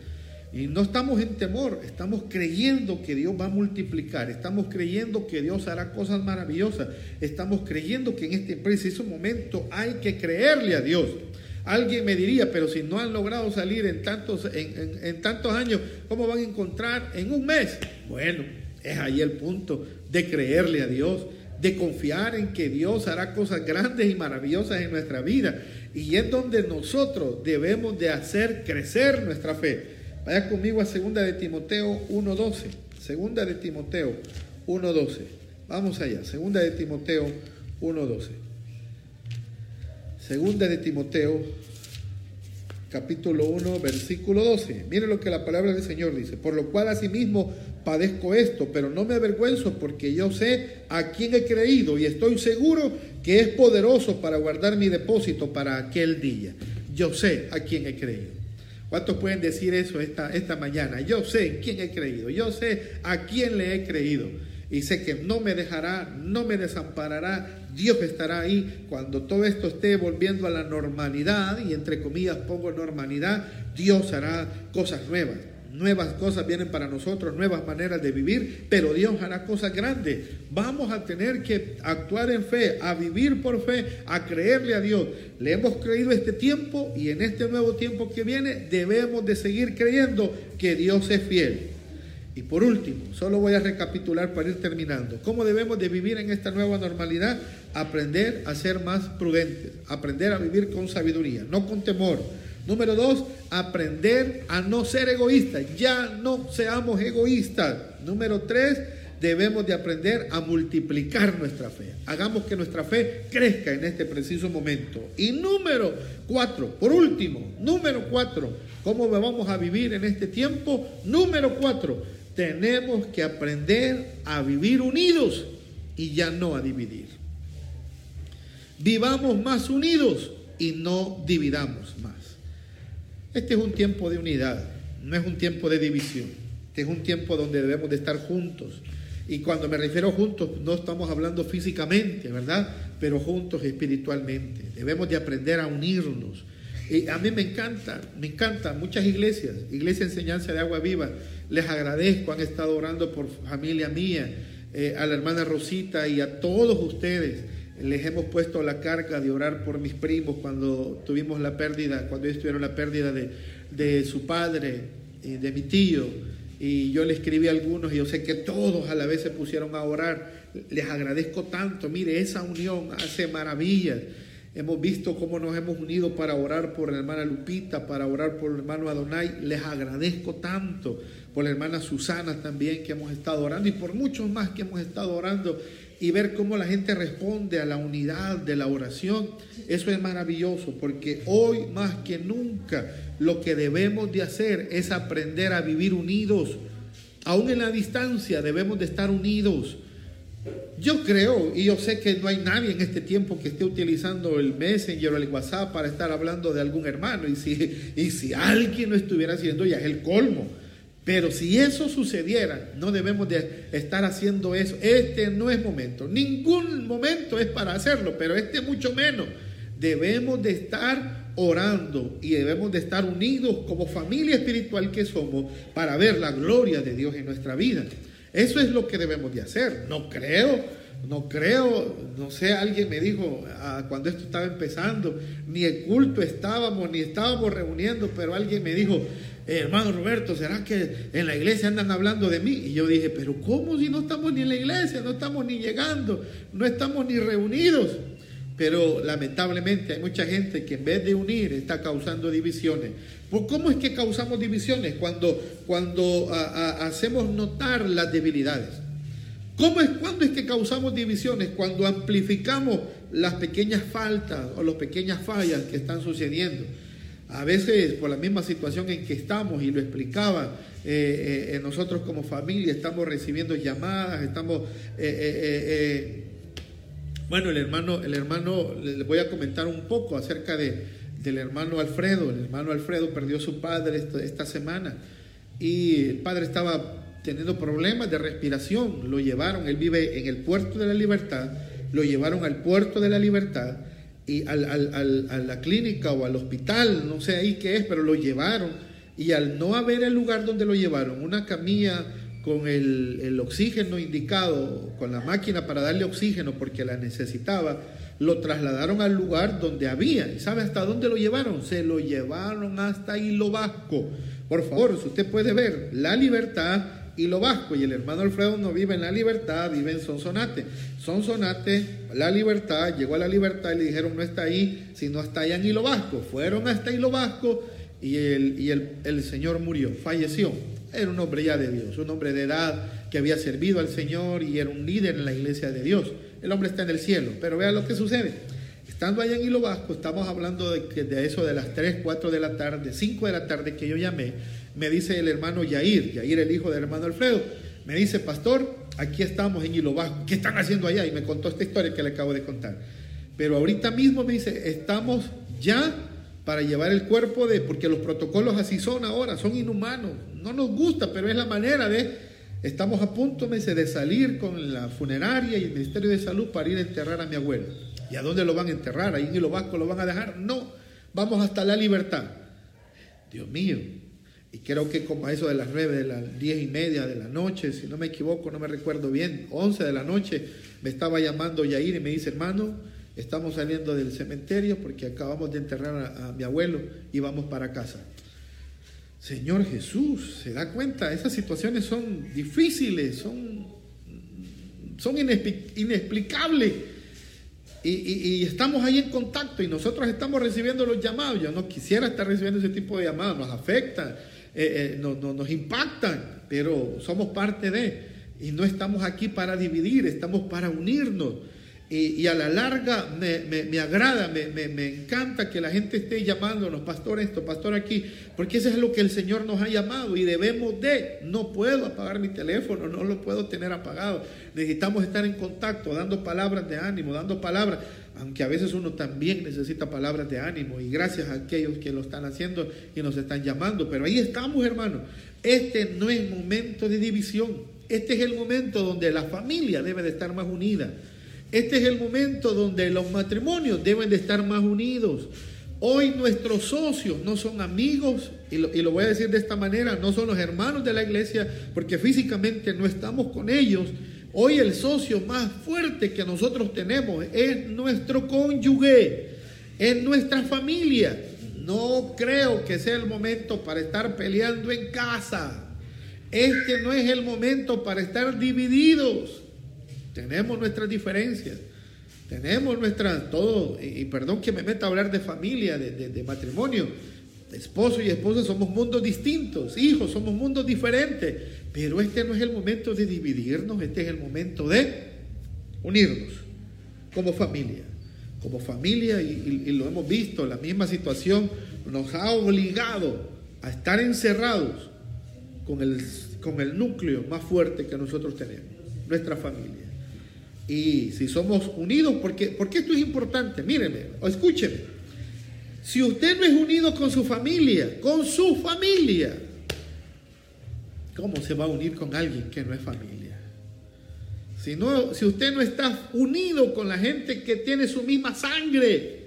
B: Y no estamos en temor, estamos creyendo que Dios va a multiplicar, estamos creyendo que Dios hará cosas maravillosas, estamos creyendo que en este preciso momento hay que creerle a Dios. Alguien me diría, pero si no han logrado salir en tantos, en tantos años, ¿cómo van a encontrar en un mes? Bueno, es ahí el punto de creerle a Dios, de confiar en que Dios hará cosas grandes y maravillosas en nuestra vida. Y es donde nosotros debemos de hacer crecer nuestra fe. Vaya conmigo a segunda de Timoteo 1.12. Segunda de Timoteo 1.12. Vamos allá. Segunda de Timoteo 1.12. Segunda de Timoteo capítulo 1 versículo 12. Mire lo que la palabra del Señor dice. Por lo cual asimismo padezco esto, pero no me avergüenzo porque yo sé a quién he creído y estoy seguro que es poderoso para guardar mi depósito para aquel día. Yo sé a quién he creído. ¿Cuántos pueden decir eso esta, esta mañana? Yo sé en quién he creído, yo sé a quién le he creído. Y sé que no me dejará, no me desamparará. Dios estará ahí cuando todo esto esté volviendo a la normalidad, y entre comillas pongo normalidad, Dios hará cosas nuevas. Nuevas cosas vienen para nosotros, nuevas maneras de vivir, pero Dios hará cosas grandes. Vamos a tener que actuar en fe, a vivir por fe, a creerle a Dios. Le hemos creído este tiempo y en este nuevo tiempo que viene debemos de seguir creyendo que Dios es fiel. Y por último, solo voy a recapitular para ir terminando. ¿Cómo debemos de vivir en esta nueva normalidad? Aprender a ser más prudentes, aprender a vivir con sabiduría, no con temor. Número dos, aprender a no ser egoístas. Ya no seamos egoístas. Número tres, debemos de aprender a multiplicar nuestra fe. Hagamos que nuestra fe crezca en este preciso momento. Y número cuatro, por último, número cuatro, ¿cómo vamos a vivir en este tiempo? Número cuatro, tenemos que aprender a vivir unidos y ya no a dividir. Vivamos más unidos y no dividamos más. Este es un tiempo de unidad, no es un tiempo de división. Este es un tiempo donde debemos de estar juntos. Y cuando me refiero juntos, no estamos hablando físicamente, ¿verdad? Pero juntos espiritualmente. Debemos de aprender a unirnos. Y a mí me encanta, me encanta, muchas iglesias, Iglesia Enseñanza de Agua Viva, les agradezco, han estado orando por familia mía, eh, a la hermana Rosita y a todos ustedes. Les hemos puesto la carga de orar por mis primos cuando tuvimos la pérdida, cuando ellos tuvieron la pérdida de, de su padre, y de mi tío y yo le escribí a algunos y yo sé que todos a la vez se pusieron a orar. Les agradezco tanto. Mire, esa unión hace maravillas. Hemos visto cómo nos hemos unido para orar por la hermana Lupita, para orar por el hermano Adonai. Les agradezco tanto por la hermana Susana también que hemos estado orando y por muchos más que hemos estado orando y ver cómo la gente responde a la unidad de la oración. Eso es maravilloso porque hoy más que nunca lo que debemos de hacer es aprender a vivir unidos. Aún en la distancia debemos de estar unidos. Yo creo, y yo sé que no hay nadie en este tiempo que esté utilizando el Messenger o el WhatsApp para estar hablando de algún hermano. Y si, y si alguien lo estuviera haciendo, ya es el colmo. Pero si eso sucediera, no debemos de estar haciendo eso. Este no es momento. Ningún momento es para hacerlo, pero este mucho menos. Debemos de estar orando y debemos de estar unidos como familia espiritual que somos para ver la gloria de Dios en nuestra vida. Eso es lo que debemos de hacer. No creo, no creo, no sé, alguien me dijo ah, cuando esto estaba empezando, ni el culto estábamos, ni estábamos reuniendo, pero alguien me dijo, eh, hermano Roberto, ¿será que en la iglesia andan hablando de mí? Y yo dije, pero ¿cómo si no estamos ni en la iglesia, no estamos ni llegando, no estamos ni reunidos? Pero lamentablemente hay mucha gente que en vez de unir está causando divisiones. ¿Por ¿Cómo es que causamos divisiones? Cuando, cuando hacemos notar las debilidades. ¿Cómo es, ¿Cuándo es que causamos divisiones? Cuando amplificamos las pequeñas faltas o las pequeñas fallas que están sucediendo. A veces por la misma situación en que estamos, y lo explicaba, eh, eh, nosotros como familia estamos recibiendo llamadas, estamos... Eh, bueno, el hermano, el hermano, le voy a comentar un poco acerca de, del hermano Alfredo. El hermano Alfredo perdió a su padre esta, esta semana y el padre estaba teniendo problemas de respiración. Lo llevaron, él vive en el puerto de la libertad, lo llevaron al puerto de la libertad y al, al, a la clínica o al hospital, no sé ahí qué es, pero lo llevaron. Y al no haber el lugar donde lo llevaron, una camilla con el, el, oxígeno indicado, con la máquina para darle oxígeno porque la necesitaba, lo trasladaron al lugar donde había. ¿Y sabe hasta dónde lo llevaron? Se lo llevaron hasta Hilo Vasco. Por favor, si usted puede ver, La Libertad, Hilo Vasco. Y el hermano Alfredo no vive en La Libertad, vive en Sonsonate. Sonsonate, La Libertad, llegó a La Libertad y le dijeron no está ahí, sino está allá en Hilo Vasco. Fueron hasta Hilo Vasco y el, y el, el señor murió, falleció. Era un hombre ya de Dios, un hombre de edad que había servido al Señor y era un líder en la iglesia de Dios. El hombre está en el cielo, pero vea lo que sucede. Estando allá en Hilo Vasco, estamos hablando de, de eso de las 3, 4 de la tarde, 5 de la tarde que yo llamé, me dice el hermano Yair, Yair el hijo del hermano Alfredo, me dice, pastor, aquí estamos en Hilo Vasco, ¿qué están haciendo allá? Y me contó esta historia que le acabo de contar. Pero ahorita mismo me dice, estamos ya para llevar el cuerpo de, porque los protocolos así son ahora, son inhumanos, no nos gusta, pero es la manera de, estamos a punto, me dice, de salir con la funeraria y el Ministerio de Salud para ir a enterrar a mi abuelo. ¿Y a dónde lo van a enterrar? ¿Ahí en los Vasco lo van a dejar? No, vamos hasta la libertad. Dios mío, y creo que como a eso de las nueve, de las diez y media de la noche, si no me equivoco, no me recuerdo bien, once de la noche, me estaba llamando Yair y me dice, hermano, Estamos saliendo del cementerio porque acabamos de enterrar a, mi abuelo y vamos para casa. Señor Jesús, ¿se da cuenta? Esas situaciones son difíciles, son, son inexplicables. Y, y, estamos ahí en contacto y nosotros estamos recibiendo los llamados. Yo no quisiera estar recibiendo ese tipo de llamadas, nos afectan, eh, eh, nos, nos, nos impactan, pero somos parte de. Y no estamos aquí para dividir, estamos para unirnos. Y, a la larga me, me, me agrada, me, me, encanta que la gente esté llamándonos, pastor esto, pastor aquí, porque eso es lo que el Señor nos ha llamado y debemos de, no puedo apagar mi teléfono, no lo puedo tener apagado, necesitamos estar en contacto, dando palabras de ánimo, dando palabras, aunque a veces uno también necesita palabras de ánimo y gracias a aquellos que lo están haciendo y nos están llamando, pero ahí estamos hermanos, este no es momento de división, Este es el momento donde la familia debe de estar más unida. Este es el momento donde los matrimonios deben de estar más unidos. Hoy nuestros socios no son amigos, y lo, voy a decir de esta manera, no son los hermanos de la iglesia, porque físicamente no estamos con ellos. Hoy el socio más fuerte que nosotros tenemos es nuestro cónyuge, es nuestra familia. No creo que sea el momento para estar peleando en casa. Este no es el momento para estar divididos. Tenemos nuestras diferencias. Tenemos nuestras, todo, y, perdón que me meta a hablar de familia, de, de, de matrimonio. Esposo y esposa somos mundos distintos, hijos somos mundos diferentes, pero este no es el momento de dividirnos, este es el momento de unirnos como familia. Como familia, y, y, lo hemos visto, la misma situación nos ha obligado a estar encerrados con el, con el núcleo más fuerte que nosotros tenemos, nuestra familia. Y si somos unidos, porque, porque esto es importante, mírenme, o escúcheme. Si usted no es unido con su familia, con su familia, ¿cómo se va a unir con alguien que no es familia? Si, no, si usted no está unido con la gente que tiene su misma sangre,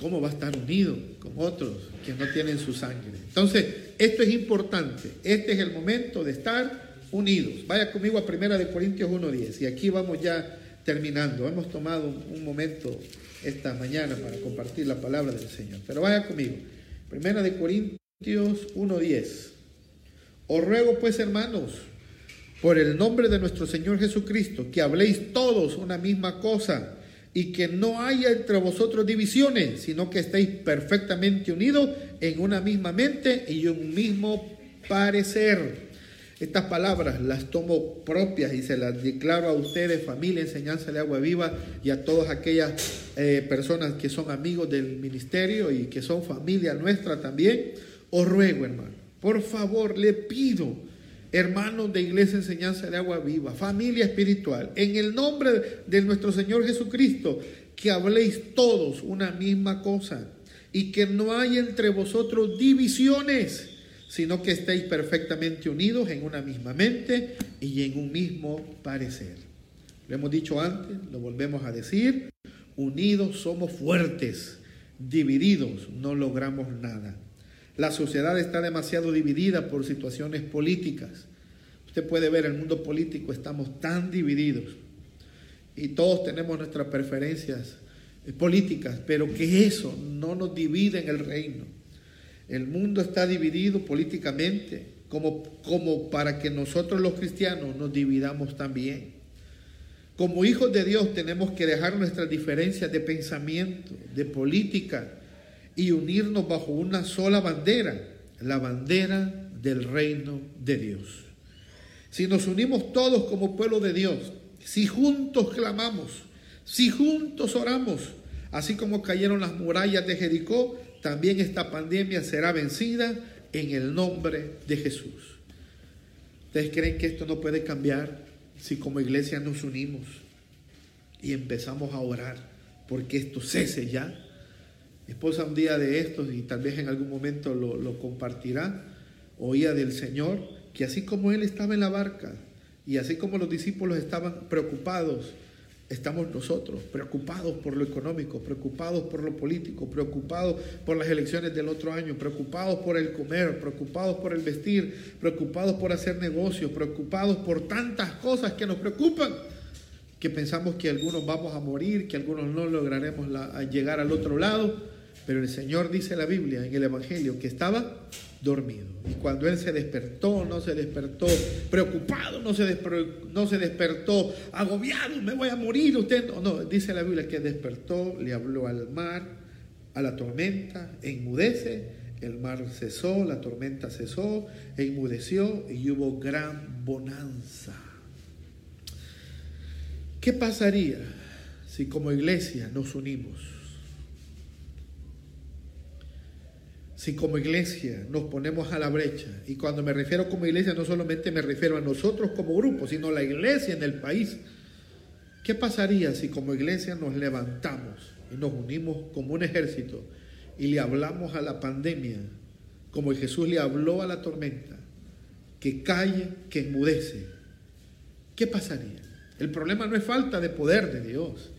B: ¿cómo va a estar unido con otros que no tienen su sangre? Entonces, esto es importante. Este es el momento de estar unidos. Vaya conmigo a Primera de Corintios 1.10 y aquí vamos ya terminando. Hemos tomado un momento esta mañana para compartir la palabra del Señor. Pero vaya conmigo. Primera de Corintios 1.10. Os ruego pues, hermanos, por el nombre de nuestro Señor Jesucristo, que habléis todos una misma cosa y que no haya entre vosotros divisiones, sino que estéis perfectamente unidos en una misma mente y un mismo parecer. Estas palabras las tomo propias y se las declaro a ustedes, familia, enseñanza de agua viva, y a todas aquellas eh, personas que son amigos del ministerio y que son familia nuestra también. Os ruego, hermano, por favor, le pido, hermanos de Iglesia Enseñanza de Agua Viva, familia espiritual, en el nombre de nuestro Señor Jesucristo, que habléis todos una misma cosa y que no haya entre vosotros divisiones sino que estéis perfectamente unidos en una misma mente y en un mismo parecer. Lo hemos dicho antes, lo volvemos a decir, unidos somos fuertes, divididos no logramos nada. La sociedad está demasiado dividida por situaciones políticas. Usted puede ver, el mundo político estamos tan divididos y todos tenemos nuestras preferencias políticas, pero que eso no nos divide en el reino. El mundo está dividido políticamente como, como para que nosotros los cristianos nos dividamos también. Como hijos de Dios tenemos que dejar nuestras diferencias de pensamiento, de política y unirnos bajo una sola bandera, la bandera del reino de Dios. Si nos unimos todos como pueblo de Dios, si juntos clamamos, si juntos oramos, así como cayeron las murallas de Jericó, también esta pandemia será vencida en el nombre de Jesús. ¿Ustedes creen que esto no puede cambiar si como iglesia nos unimos y empezamos a orar porque esto cese ya? Esposa un día de estos, y tal vez en algún momento lo compartirá, oía del Señor que así como Él estaba en la barca y así como los discípulos estaban preocupados estamos nosotros, preocupados por lo económico, preocupados por lo político, preocupados por las elecciones del otro año, preocupados por el comer, preocupados por el vestir, preocupados por hacer negocios, preocupados por tantas cosas que nos preocupan, que pensamos que algunos vamos a morir, que algunos no lograremos llegar al otro lado, pero el Señor dice en la Biblia, en el Evangelio, que estaba dormido. Y cuando él se despertó, no se despertó preocupado, no se, no se despertó agobiado, me voy a morir, usted no, no, dice la Biblia que despertó, le habló al mar, a la tormenta, enmudece, el mar cesó, la tormenta cesó, enmudeció y hubo gran bonanza. ¿Qué pasaría si como iglesia nos unimos? Si como iglesia nos ponemos a la brecha, y cuando me refiero como iglesia no solamente me refiero a nosotros como grupo, sino a la iglesia en el país, ¿qué pasaría si como iglesia nos levantamos y nos unimos como un ejército y le hablamos a la pandemia como Jesús le habló a la tormenta que calle, que enmudece, ¿qué pasaría? El problema no es falta de poder de Dios.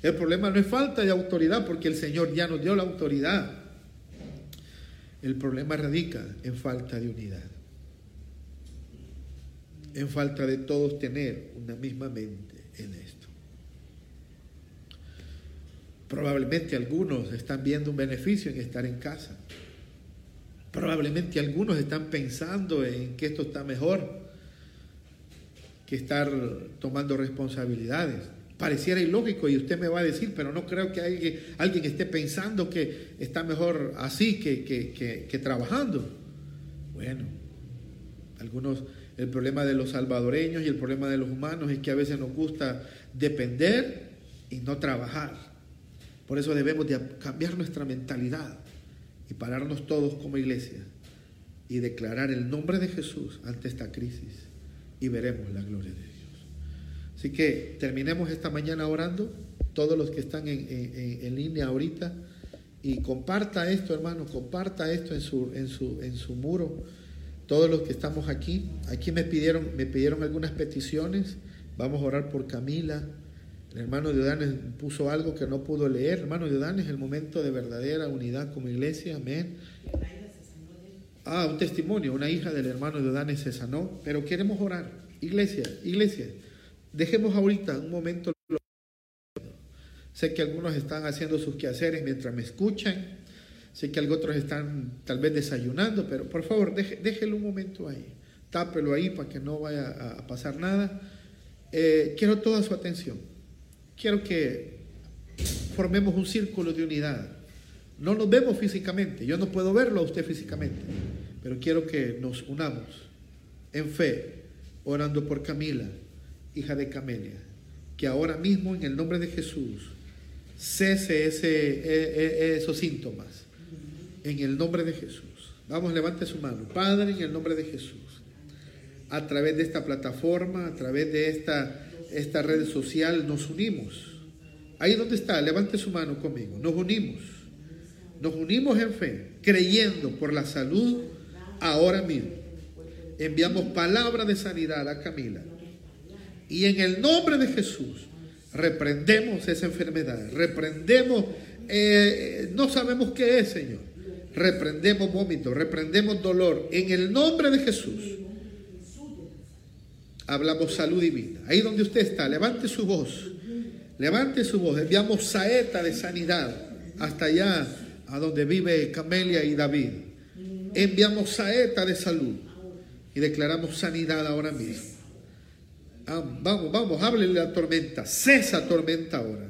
B: El problema no es falta de autoridad porque el Señor ya nos dio la autoridad. El problema radica en falta de unidad. En falta de todos tener una misma mente en esto. Probablemente algunos están viendo un beneficio en estar en casa. Probablemente algunos están pensando en que esto está mejor que estar tomando responsabilidades. Pareciera ilógico y usted me va a decir, pero no creo que alguien, alguien esté pensando que está mejor así que, que trabajando. Bueno, algunos, el problema de los salvadoreños y el problema de los humanos es que a veces nos gusta depender y no trabajar. Por eso debemos de cambiar nuestra mentalidad y pararnos todos como iglesia y declarar el nombre de Jesús ante esta crisis y veremos la gloria de Dios. Así que terminemos esta mañana orando, todos los que están en, línea ahorita, y comparta esto, hermano, comparta esto en su, en su, en su muro. Todos los que estamos aquí, aquí me pidieron, me pidieron algunas peticiones. Vamos a orar por Camila. El hermano de Odanes puso algo que no pudo leer. Hermano de Odanes, el momento de verdadera unidad como iglesia. Amén. Ah, un testimonio. Una hija del hermano de Odanes se sanó. Pero queremos orar. Iglesia, iglesia. Dejemos ahorita un momento. Sé que algunos están haciendo sus quehaceres mientras me escuchan. Sé que otros están tal vez desayunando, pero por favor, déjelo un momento ahí. Tápelo ahí para que no vaya a pasar nada. Eh, quiero toda su atención quiero que formemos un círculo de unidad. No nos vemos físicamente, yo no puedo verlo a usted físicamente, pero quiero que nos unamos en fe, orando por Camila, hija de Camelia, que ahora mismo en el nombre de Jesús cese ese, e, e, esos síntomas. En el nombre de Jesús. Vamos, levante su mano. Padre, en el nombre de Jesús. A través de esta plataforma, a través de esta esta red social, nos unimos. Ahí donde está, levante su mano conmigo. Nos unimos. Nos unimos en fe, creyendo por la salud ahora mismo. Enviamos palabra de sanidad a Camila. Y en el nombre de Jesús, reprendemos esa enfermedad. Reprendemos, eh, no sabemos qué es, Señor. Reprendemos vómito, reprendemos dolor. En el nombre de Jesús hablamos salud divina. Ahí donde usted está, levante su voz. Levante su voz. Enviamos saeta de sanidad hasta allá, a donde vive Camelia y David. Enviamos saeta de salud y declaramos sanidad ahora mismo. Ah, vamos, vamos, háblele la tormenta. Cesa tormenta ahora.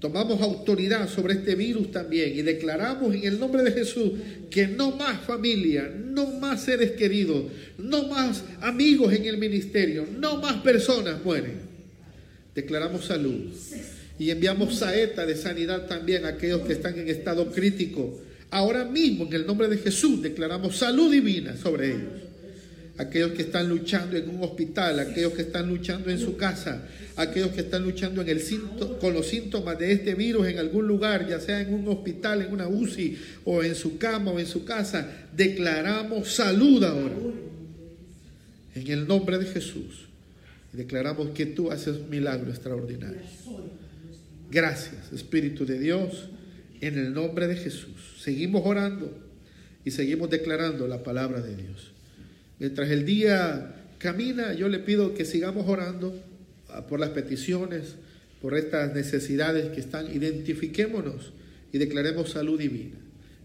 B: Tomamos autoridad sobre este virus también y declaramos en el nombre de Jesús que no más familia, no más seres queridos, no más amigos en el ministerio, no más personas mueren. Declaramos salud y enviamos saeta de sanidad también a aquellos que están en estado crítico. Ahora mismo en el nombre de Jesús declaramos salud divina sobre ellos aquellos que están luchando en un hospital, aquellos que están luchando en su casa, aquellos que están luchando en el con los síntomas de este virus en algún lugar, ya sea en un hospital, en una UCI o en su cama o en su casa, declaramos salud ahora. En el nombre de Jesús. Declaramos que tú haces un milagro extraordinario. Gracias, Espíritu de Dios, en el nombre de Jesús. Seguimos orando y seguimos declarando la palabra de Dios. Mientras el día camina, yo le pido que sigamos orando ah, por las peticiones, por estas necesidades que están. Identifiquémonos y declaremos salud divina.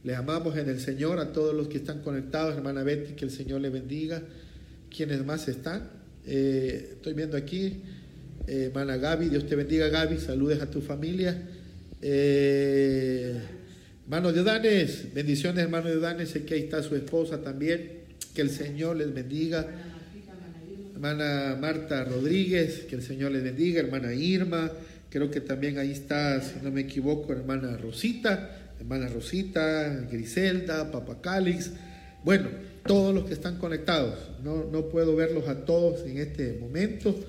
B: Les amamos en el Señor a todos los que están conectados, hermana Betty, que el Señor le bendiga. Quienes más están, eh, estoy viendo aquí, eh, hermana Gaby, Dios te bendiga Gaby, saludes a tu familia. Eh, hermano de Danes, bendiciones hermano de Danes, sé que ahí está su esposa también. Que el Señor les bendiga. Hermana Marta Rodríguez, que el Señor les bendiga. Hermana Irma, creo que también ahí está, si no me equivoco, hermana Rosita, hermana Rosita, Griselda, Papa Calix. Bueno, todos los que están conectados. No, no puedo verlos a todos en este momento,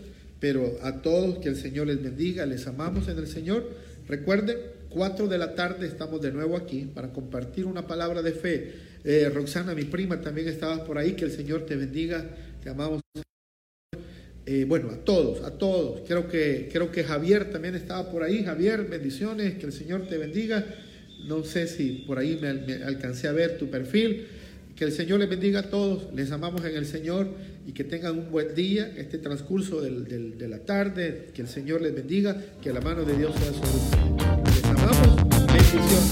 B: pero a todos que el Señor les bendiga. Les amamos en el Señor. Recuerden, 4 de la tarde estamos de nuevo aquí para compartir una palabra de fe. Eh, Roxana, mi prima, también estabas por ahí. Que el Señor te bendiga. Te amamos. Eh, bueno, a todos, a todos. Creo que, creo que Javier también estaba por ahí. Javier, bendiciones. Que el Señor te bendiga. No sé si por ahí me, alcancé a ver tu perfil. Que el Señor les bendiga a todos. Les amamos en el Señor y que tengan un buen día, este transcurso de la tarde. Que el Señor les bendiga. Que la mano de Dios sea sobre ustedes. Les amamos. Bendiciones.